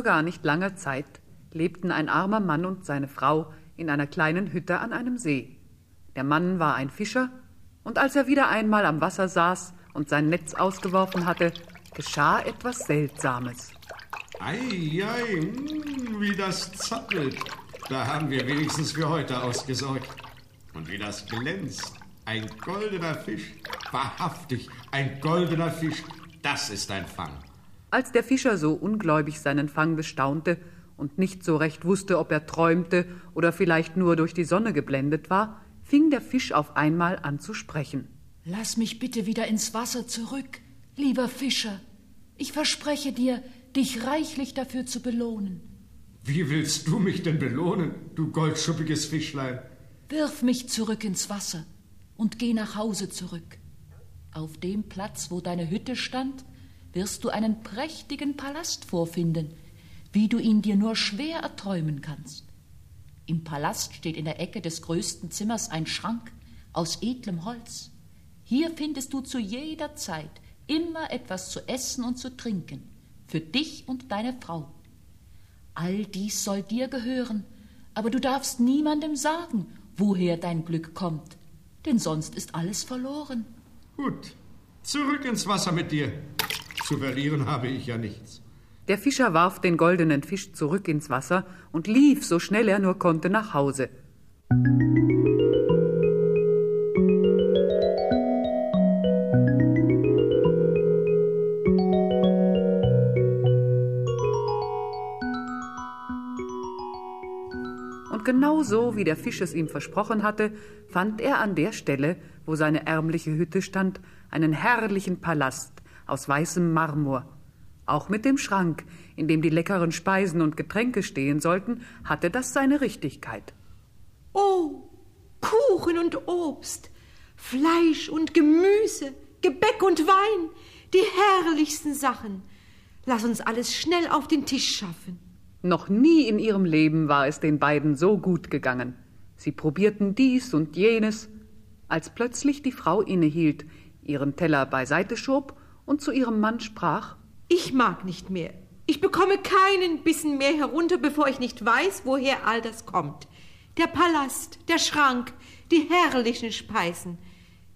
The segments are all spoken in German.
Vor gar nicht langer Zeit lebten ein armer Mann und seine Frau in einer kleinen Hütte an einem See. Der Mann war ein Fischer, und als er wieder einmal am Wasser saß und sein Netz ausgeworfen hatte, geschah etwas Seltsames. Ei, ei, mm, wie das zappelt. Da haben wir wenigstens für heute ausgesorgt. Und wie das glänzt. Ein goldener Fisch. Wahrhaftig, ein goldener Fisch. Das ist ein Fang. Als der Fischer so ungläubig seinen Fang bestaunte und nicht so recht wusste, ob er träumte oder vielleicht nur durch die Sonne geblendet war, fing der Fisch auf einmal an zu sprechen. Lass mich bitte wieder ins Wasser zurück, lieber Fischer. Ich verspreche dir, dich reichlich dafür zu belohnen. Wie willst du mich denn belohnen, du goldschuppiges Fischlein? Wirf mich zurück ins Wasser und geh nach Hause zurück. Auf dem Platz, wo deine Hütte stand, wirst du einen prächtigen Palast vorfinden, wie du ihn dir nur schwer erträumen kannst. Im Palast steht in der Ecke des größten Zimmers ein Schrank aus edlem Holz. Hier findest du zu jeder Zeit immer etwas zu essen und zu trinken, für dich und deine Frau. All dies soll dir gehören, aber du darfst niemandem sagen, woher dein Glück kommt, denn sonst ist alles verloren. Gut, zurück ins Wasser mit dir. Zu verlieren habe ich ja nichts. Der Fischer warf den goldenen Fisch zurück ins Wasser und lief, so schnell er nur konnte, nach Hause. Und genau so, wie der Fisch es ihm versprochen hatte, fand er an der Stelle, wo seine ärmliche Hütte stand, einen herrlichen Palast, aus weißem Marmor. Auch mit dem Schrank, in dem die leckeren Speisen und Getränke stehen sollten, hatte das seine Richtigkeit. Oh, Kuchen und Obst, Fleisch und Gemüse, Gebäck und Wein, die herrlichsten Sachen. Lass uns alles schnell auf den Tisch schaffen. Noch nie in ihrem Leben war es den beiden so gut gegangen. Sie probierten dies und jenes, als plötzlich die Frau innehielt, ihren Teller beiseite schob und zu ihrem Mann sprach Ich mag nicht mehr. Ich bekomme keinen Bissen mehr herunter, bevor ich nicht weiß, woher all das kommt. Der Palast, der Schrank, die herrlichen Speisen.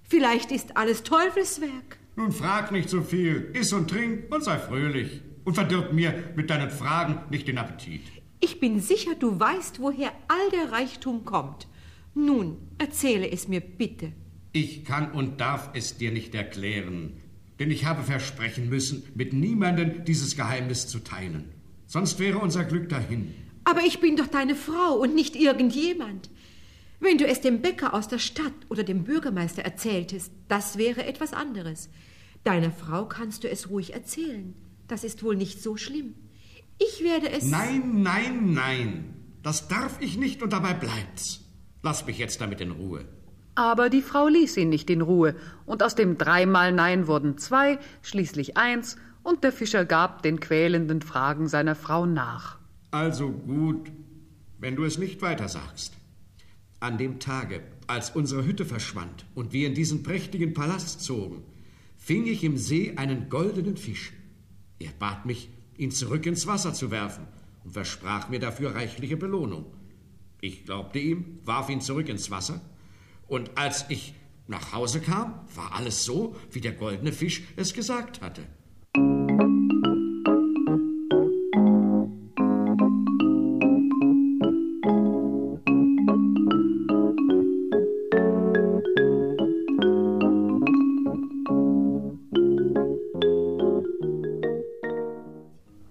Vielleicht ist alles Teufelswerk. Nun frag nicht so viel, iss und trink und sei fröhlich. Und verdirb mir mit deinen Fragen nicht den Appetit. Ich bin sicher, du weißt, woher all der Reichtum kommt. Nun, erzähle es mir bitte. Ich kann und darf es dir nicht erklären denn ich habe versprechen müssen, mit niemandem dieses Geheimnis zu teilen. Sonst wäre unser Glück dahin. Aber ich bin doch deine Frau und nicht irgendjemand. Wenn du es dem Bäcker aus der Stadt oder dem Bürgermeister erzähltest, das wäre etwas anderes. Deiner Frau kannst du es ruhig erzählen. Das ist wohl nicht so schlimm. Ich werde es. Nein, nein, nein. Das darf ich nicht und dabei bleibt's. Lass mich jetzt damit in Ruhe. Aber die Frau ließ ihn nicht in Ruhe, und aus dem dreimal Nein wurden zwei, schließlich eins, und der Fischer gab den quälenden Fragen seiner Frau nach. Also gut, wenn du es nicht weiter sagst. An dem Tage, als unsere Hütte verschwand und wir in diesen prächtigen Palast zogen, fing ich im See einen goldenen Fisch. Er bat mich, ihn zurück ins Wasser zu werfen und versprach mir dafür reichliche Belohnung. Ich glaubte ihm, warf ihn zurück ins Wasser und als ich nach Hause kam, war alles so, wie der goldene Fisch es gesagt hatte.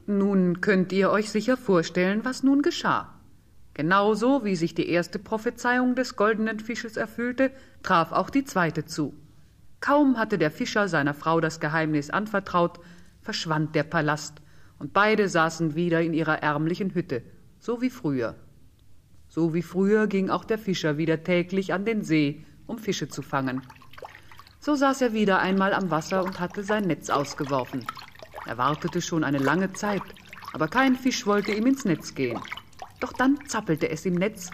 Nun könnt ihr euch sicher vorstellen, was nun geschah. Genauso wie sich die erste Prophezeiung des goldenen Fisches erfüllte, traf auch die zweite zu. Kaum hatte der Fischer seiner Frau das Geheimnis anvertraut, verschwand der Palast, und beide saßen wieder in ihrer ärmlichen Hütte, so wie früher. So wie früher ging auch der Fischer wieder täglich an den See, um Fische zu fangen. So saß er wieder einmal am Wasser und hatte sein Netz ausgeworfen. Er wartete schon eine lange Zeit, aber kein Fisch wollte ihm ins Netz gehen. Doch dann zappelte es im Netz.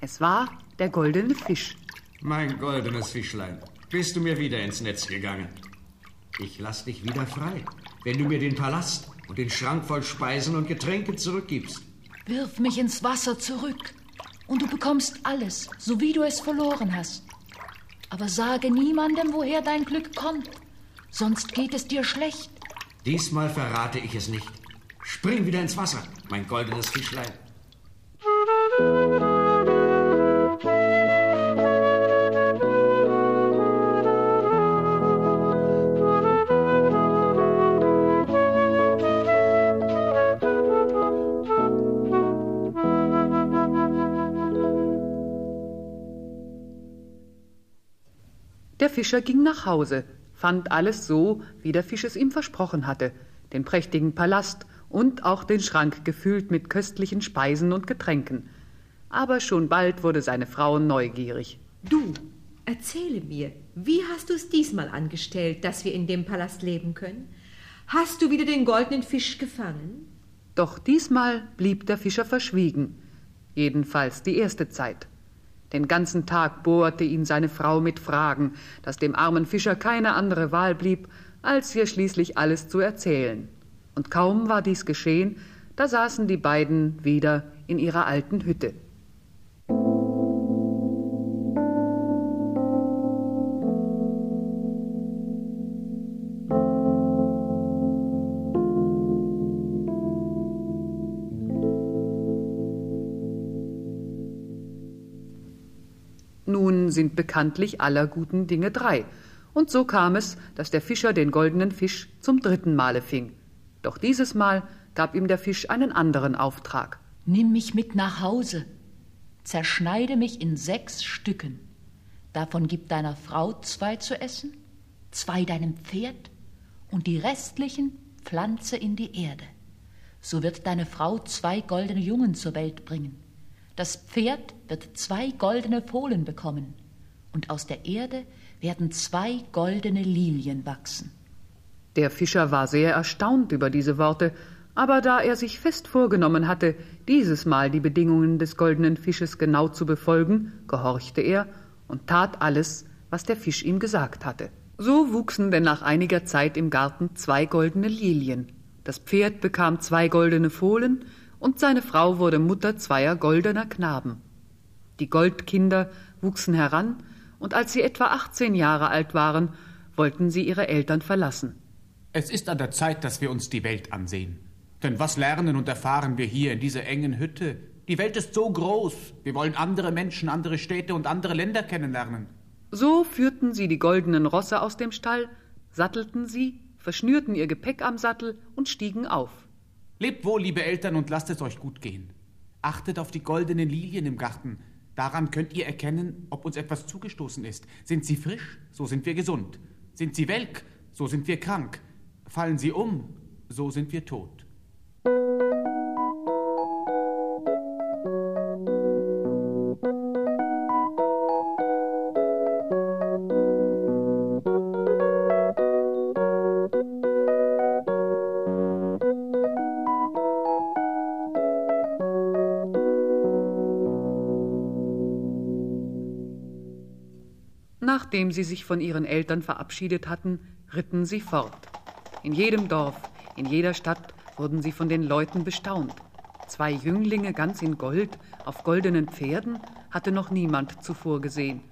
Es war der goldene Fisch. Mein goldenes Fischlein, bist du mir wieder ins Netz gegangen? Ich lass dich wieder frei, wenn du mir den Palast und den Schrank voll Speisen und Getränke zurückgibst. Wirf mich ins Wasser zurück und du bekommst alles, so wie du es verloren hast. Aber sage niemandem, woher dein Glück kommt, sonst geht es dir schlecht. Diesmal verrate ich es nicht. Spring wieder ins Wasser, mein goldenes Fischlein. Der Fischer ging nach Hause, fand alles so, wie der Fisch es ihm versprochen hatte, den prächtigen Palast und auch den Schrank gefüllt mit köstlichen Speisen und Getränken. Aber schon bald wurde seine Frau neugierig. Du, erzähle mir, wie hast du es diesmal angestellt, dass wir in dem Palast leben können? Hast du wieder den goldenen Fisch gefangen? Doch diesmal blieb der Fischer verschwiegen, jedenfalls die erste Zeit. Den ganzen Tag bohrte ihn seine Frau mit Fragen, dass dem armen Fischer keine andere Wahl blieb, als ihr schließlich alles zu erzählen. Und kaum war dies geschehen, da saßen die beiden wieder in ihrer alten Hütte. Nun sind bekanntlich aller guten Dinge drei, und so kam es, dass der Fischer den goldenen Fisch zum dritten Male fing. Doch dieses Mal gab ihm der Fisch einen anderen Auftrag. Nimm mich mit nach Hause, zerschneide mich in sechs Stücken. Davon gib deiner Frau zwei zu essen, zwei deinem Pferd und die restlichen pflanze in die Erde. So wird deine Frau zwei goldene Jungen zur Welt bringen. Das Pferd wird zwei goldene Fohlen bekommen, und aus der Erde werden zwei goldene Lilien wachsen. Der Fischer war sehr erstaunt über diese Worte, aber da er sich fest vorgenommen hatte, dieses Mal die Bedingungen des goldenen Fisches genau zu befolgen, gehorchte er und tat alles, was der Fisch ihm gesagt hatte. So wuchsen denn nach einiger Zeit im Garten zwei goldene Lilien. Das Pferd bekam zwei goldene Fohlen, und seine Frau wurde Mutter zweier goldener Knaben. Die Goldkinder wuchsen heran, und als sie etwa achtzehn Jahre alt waren, wollten sie ihre Eltern verlassen. Es ist an der Zeit, dass wir uns die Welt ansehen. Denn was lernen und erfahren wir hier in dieser engen Hütte? Die Welt ist so groß. Wir wollen andere Menschen, andere Städte und andere Länder kennenlernen. So führten sie die goldenen Rosse aus dem Stall, sattelten sie, verschnürten ihr Gepäck am Sattel und stiegen auf. Lebt wohl, liebe Eltern, und lasst es euch gut gehen. Achtet auf die goldenen Lilien im Garten. Daran könnt ihr erkennen, ob uns etwas zugestoßen ist. Sind sie frisch, so sind wir gesund. Sind sie welk, so sind wir krank. Fallen sie um, so sind wir tot. Nachdem sie sich von ihren Eltern verabschiedet hatten, ritten sie fort. In jedem Dorf, in jeder Stadt wurden sie von den Leuten bestaunt. Zwei Jünglinge ganz in Gold auf goldenen Pferden hatte noch niemand zuvor gesehen.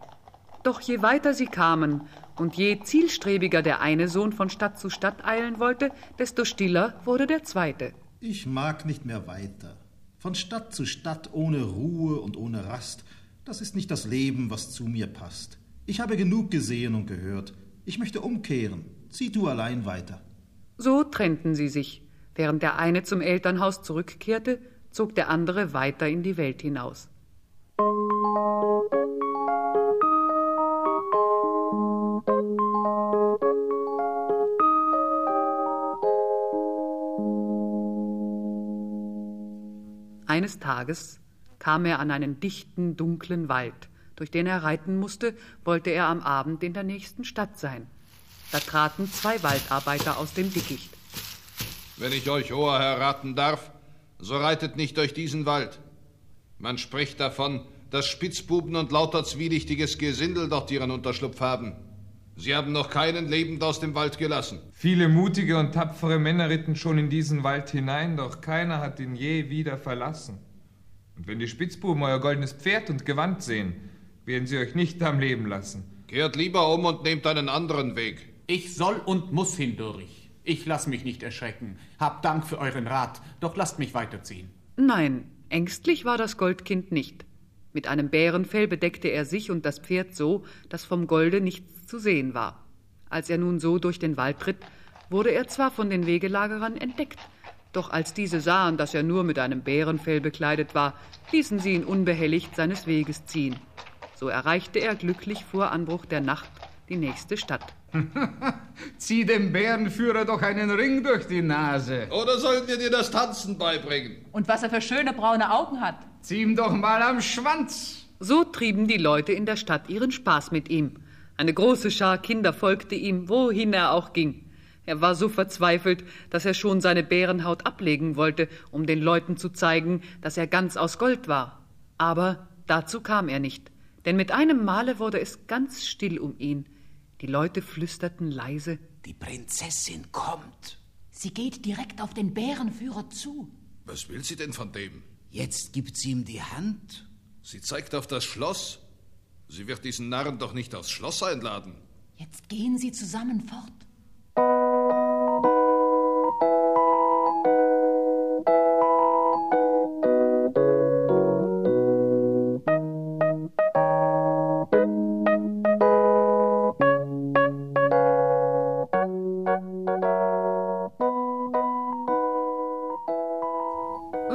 Doch je weiter sie kamen und je zielstrebiger der eine Sohn von Stadt zu Stadt eilen wollte, desto stiller wurde der zweite. Ich mag nicht mehr weiter. Von Stadt zu Stadt ohne Ruhe und ohne Rast, das ist nicht das Leben, was zu mir passt. Ich habe genug gesehen und gehört. Ich möchte umkehren. Zieh du allein weiter. So trennten sie sich. Während der eine zum Elternhaus zurückkehrte, zog der andere weiter in die Welt hinaus. Eines Tages kam er an einen dichten, dunklen Wald. Durch den er reiten musste, wollte er am Abend in der nächsten Stadt sein. Da traten zwei Waldarbeiter aus dem Dickicht. Wenn ich euch, hoher Herr, raten darf, so reitet nicht durch diesen Wald. Man spricht davon, dass Spitzbuben und lauter zwielichtiges Gesindel dort ihren Unterschlupf haben. Sie haben noch keinen lebend aus dem Wald gelassen. Viele mutige und tapfere Männer ritten schon in diesen Wald hinein, doch keiner hat ihn je wieder verlassen. Und wenn die Spitzbuben euer goldenes Pferd und Gewand sehen, werden sie euch nicht am Leben lassen. Kehrt lieber um und nehmt einen anderen Weg. Ich soll und muss hindurch. Ich lass mich nicht erschrecken. Hab Dank für euren Rat, doch lasst mich weiterziehen. Nein, ängstlich war das Goldkind nicht. Mit einem Bärenfell bedeckte er sich und das Pferd so, dass vom Golde nichts zu sehen war. Als er nun so durch den Wald ritt, wurde er zwar von den Wegelagerern entdeckt, doch als diese sahen, dass er nur mit einem Bärenfell bekleidet war, ließen sie ihn unbehelligt seines Weges ziehen. So erreichte er glücklich vor Anbruch der Nacht die nächste Stadt. Zieh dem Bärenführer doch einen Ring durch die Nase. Oder sollen wir dir das Tanzen beibringen? Und was er für schöne braune Augen hat. Zieh ihm doch mal am Schwanz. So trieben die Leute in der Stadt ihren Spaß mit ihm. Eine große Schar Kinder folgte ihm, wohin er auch ging. Er war so verzweifelt, dass er schon seine Bärenhaut ablegen wollte, um den Leuten zu zeigen, dass er ganz aus Gold war. Aber dazu kam er nicht, denn mit einem Male wurde es ganz still um ihn. Die Leute flüsterten leise Die Prinzessin kommt. Sie geht direkt auf den Bärenführer zu. Was will sie denn von dem? Jetzt gibt sie ihm die Hand. Sie zeigt auf das Schloss. Sie wird diesen Narren doch nicht aufs Schloss einladen. Jetzt gehen sie zusammen fort.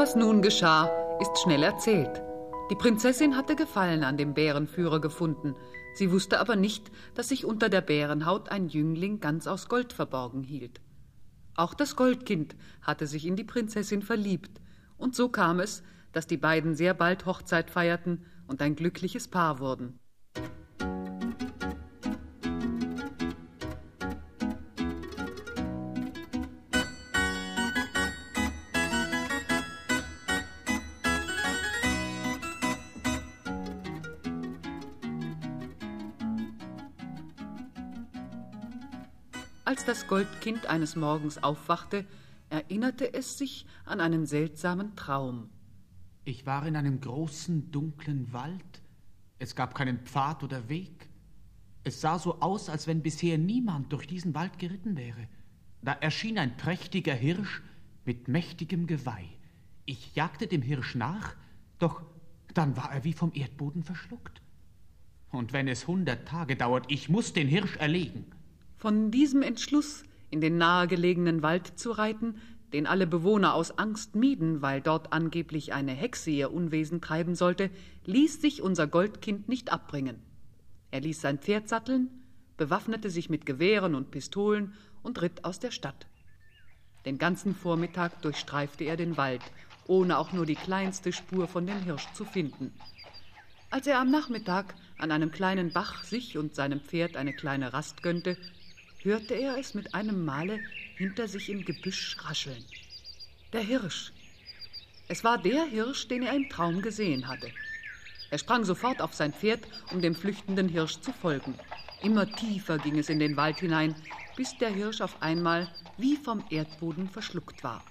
Was nun geschah, ist schnell erzählt. Die Prinzessin hatte Gefallen an dem Bärenführer gefunden. Sie wusste aber nicht, dass sich unter der Bärenhaut ein Jüngling ganz aus Gold verborgen hielt. Auch das Goldkind hatte sich in die Prinzessin verliebt, und so kam es, dass die beiden sehr bald Hochzeit feierten und ein glückliches Paar wurden. Als das Goldkind eines Morgens aufwachte, erinnerte es sich an einen seltsamen Traum. Ich war in einem großen, dunklen Wald. Es gab keinen Pfad oder Weg. Es sah so aus, als wenn bisher niemand durch diesen Wald geritten wäre. Da erschien ein prächtiger Hirsch mit mächtigem Geweih. Ich jagte dem Hirsch nach, doch dann war er wie vom Erdboden verschluckt. Und wenn es hundert Tage dauert, ich muss den Hirsch erlegen. Von diesem Entschluss, in den nahegelegenen Wald zu reiten, den alle Bewohner aus Angst mieden, weil dort angeblich eine Hexe ihr Unwesen treiben sollte, ließ sich unser Goldkind nicht abbringen. Er ließ sein Pferd satteln, bewaffnete sich mit Gewehren und Pistolen und ritt aus der Stadt. Den ganzen Vormittag durchstreifte er den Wald, ohne auch nur die kleinste Spur von dem Hirsch zu finden. Als er am Nachmittag an einem kleinen Bach sich und seinem Pferd eine kleine Rast gönnte, hörte er es mit einem Male hinter sich im Gebüsch rascheln. Der Hirsch. Es war der Hirsch, den er im Traum gesehen hatte. Er sprang sofort auf sein Pferd, um dem flüchtenden Hirsch zu folgen. Immer tiefer ging es in den Wald hinein, bis der Hirsch auf einmal wie vom Erdboden verschluckt war.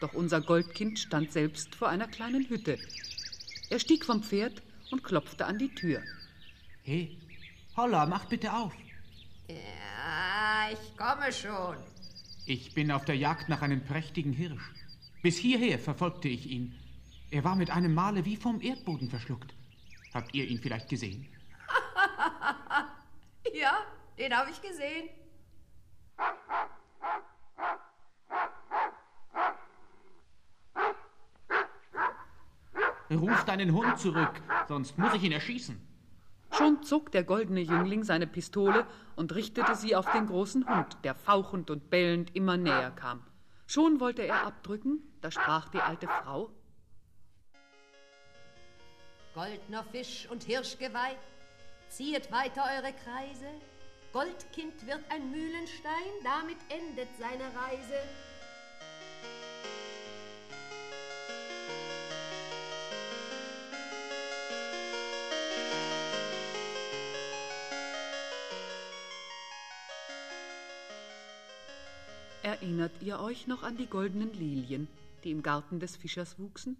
Doch unser Goldkind stand selbst vor einer kleinen Hütte. Er stieg vom Pferd und klopfte an die Tür. Hey, holla, mach bitte auf. Ich komme schon. Ich bin auf der Jagd nach einem prächtigen Hirsch. Bis hierher verfolgte ich ihn. Er war mit einem Male wie vom Erdboden verschluckt. Habt ihr ihn vielleicht gesehen? Ja, den habe ich gesehen. Ruf deinen Hund zurück, sonst muss ich ihn erschießen. Schon zog der goldene Jüngling seine Pistole und richtete sie auf den großen Hund, der fauchend und bellend immer näher kam. Schon wollte er abdrücken, da sprach die alte Frau Goldner Fisch und Hirschgeweih, ziehet weiter eure Kreise. Goldkind wird ein Mühlenstein, damit endet seine Reise. Erinnert ihr euch noch an die goldenen Lilien, die im Garten des Fischers wuchsen?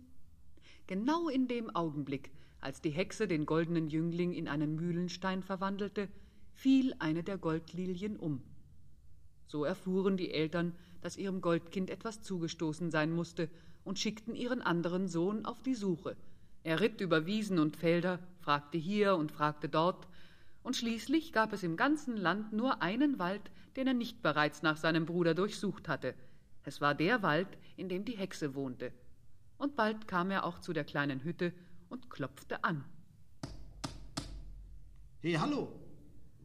Genau in dem Augenblick, als die Hexe den goldenen Jüngling in einen Mühlenstein verwandelte, fiel eine der Goldlilien um. So erfuhren die Eltern, dass ihrem Goldkind etwas zugestoßen sein musste, und schickten ihren anderen Sohn auf die Suche. Er ritt über Wiesen und Felder, fragte hier und fragte dort, und schließlich gab es im ganzen Land nur einen Wald, den er nicht bereits nach seinem Bruder durchsucht hatte. Es war der Wald, in dem die Hexe wohnte. Und bald kam er auch zu der kleinen Hütte und klopfte an. Hey, hallo!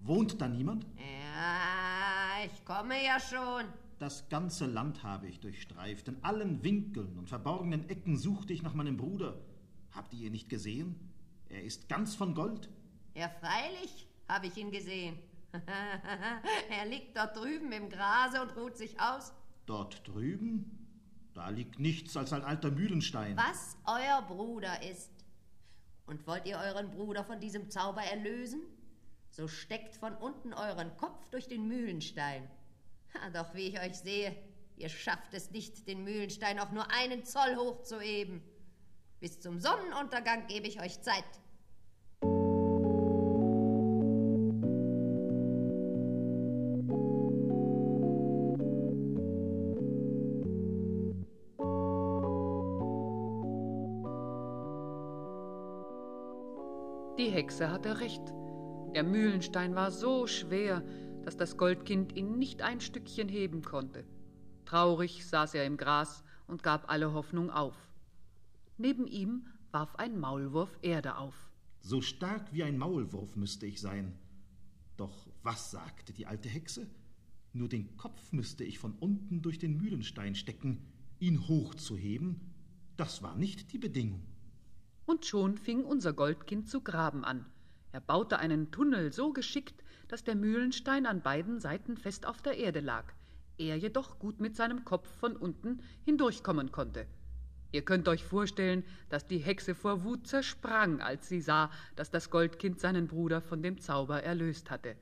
Wohnt da niemand? Ja, ich komme ja schon. Das ganze Land habe ich durchstreift. In allen Winkeln und verborgenen Ecken suchte ich nach meinem Bruder. Habt ihr ihn nicht gesehen? Er ist ganz von Gold. Ja, freilich habe ich ihn gesehen. er liegt dort drüben im Grase und ruht sich aus. Dort drüben? Da liegt nichts als ein alter Mühlenstein. Was euer Bruder ist. Und wollt ihr euren Bruder von diesem Zauber erlösen? So steckt von unten euren Kopf durch den Mühlenstein. Doch wie ich euch sehe, ihr schafft es nicht, den Mühlenstein auch nur einen Zoll hochzuheben. Bis zum Sonnenuntergang gebe ich euch Zeit. Hexe hatte recht. Der Mühlenstein war so schwer, dass das Goldkind ihn nicht ein Stückchen heben konnte. Traurig saß er im Gras und gab alle Hoffnung auf. Neben ihm warf ein Maulwurf Erde auf. So stark wie ein Maulwurf müsste ich sein. Doch was sagte die alte Hexe? Nur den Kopf müsste ich von unten durch den Mühlenstein stecken, ihn hochzuheben, das war nicht die Bedingung. Und schon fing unser Goldkind zu graben an. Er baute einen Tunnel so geschickt, dass der Mühlenstein an beiden Seiten fest auf der Erde lag, er jedoch gut mit seinem Kopf von unten hindurchkommen konnte. Ihr könnt euch vorstellen, dass die Hexe vor Wut zersprang, als sie sah, dass das Goldkind seinen Bruder von dem Zauber erlöst hatte.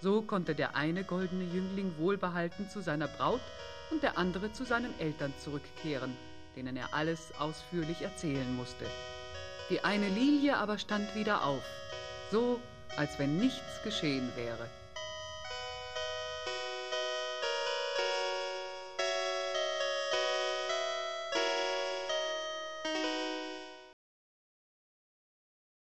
So konnte der eine goldene Jüngling wohlbehalten zu seiner Braut und der andere zu seinen Eltern zurückkehren, denen er alles ausführlich erzählen musste. Die eine Lilie aber stand wieder auf, so als wenn nichts geschehen wäre.